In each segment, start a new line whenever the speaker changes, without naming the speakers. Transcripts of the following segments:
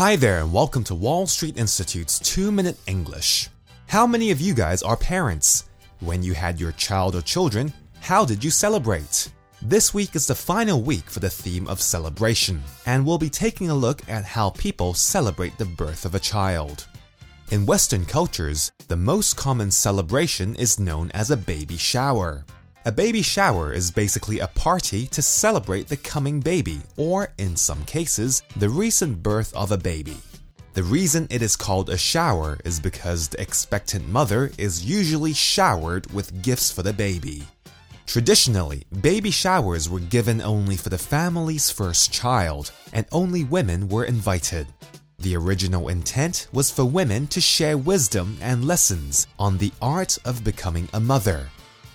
Hi there, and welcome to Wall Street Institute's 2 Minute English. How many of you guys are parents? When you had your child or children, how did you celebrate? This week is the final week for the theme of celebration, and we'll be taking a look at how people celebrate the birth of a child. In Western cultures, the most common celebration is known as a baby shower. A baby shower is basically a party to celebrate the coming baby, or in some cases, the recent birth of a baby. The reason it is called a shower is because the expectant mother is usually showered with gifts for the baby. Traditionally, baby showers were given only for the family's first child, and only women were invited. The original intent was for women to share wisdom and lessons on the art of becoming a mother.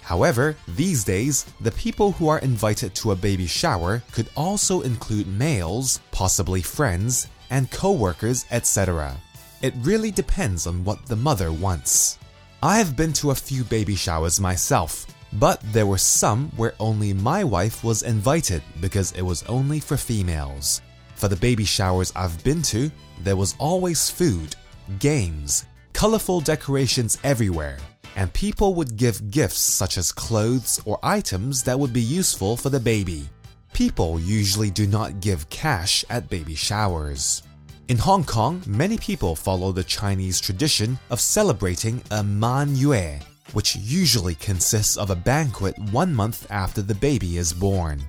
However, these days, the people who are invited to a baby shower could also include males, possibly friends, and co workers, etc. It really depends on what the mother wants. I have been to a few baby showers myself, but there were some where only my wife was invited because it was only for females. For the baby showers I've been to, there was always food, games, colorful decorations everywhere, and people would give gifts such as clothes or items that would be useful for the baby. People usually do not give cash at baby showers. In Hong Kong, many people follow the Chinese tradition of celebrating a Man Yue, which usually consists of a banquet one month after the baby is born.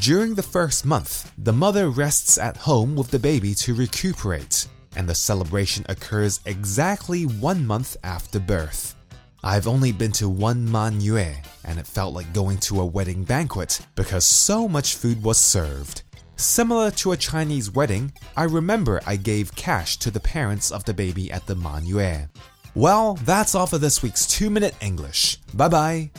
During the first month, the mother rests at home with the baby to recuperate, and the celebration occurs exactly one month after birth. I've only been to one Man Yue, and it felt like going to a wedding banquet because so much food was served. Similar to a Chinese wedding, I remember I gave cash to the parents of the baby at the Man Yue. Well, that's all for this week's 2 Minute English. Bye bye.